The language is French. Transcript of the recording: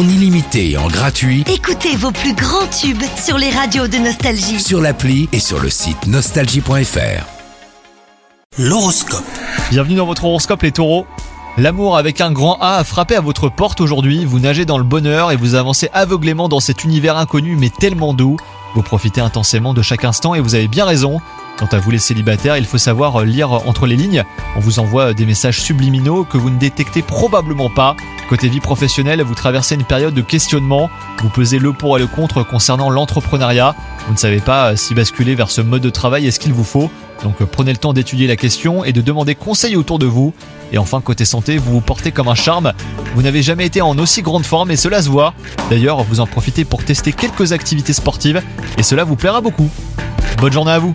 en illimité et en gratuit Écoutez vos plus grands tubes sur les radios de Nostalgie. sur l'appli et sur le site nostalgie.fr. L'horoscope. Bienvenue dans votre horoscope les taureaux. L'amour avec un grand A a frappé à votre porte aujourd'hui, vous nagez dans le bonheur et vous avancez aveuglément dans cet univers inconnu mais tellement doux. Vous profitez intensément de chaque instant et vous avez bien raison. Quant à vous les célibataires, il faut savoir lire entre les lignes. On vous envoie des messages subliminaux que vous ne détectez probablement pas. Côté vie professionnelle, vous traversez une période de questionnement. Vous pesez le pour et le contre concernant l'entrepreneuriat. Vous ne savez pas si basculer vers ce mode de travail est ce qu'il vous faut. Donc euh, prenez le temps d'étudier la question et de demander conseil autour de vous. Et enfin, côté santé, vous vous portez comme un charme. Vous n'avez jamais été en aussi grande forme et cela se voit. D'ailleurs, vous en profitez pour tester quelques activités sportives et cela vous plaira beaucoup. Bonne journée à vous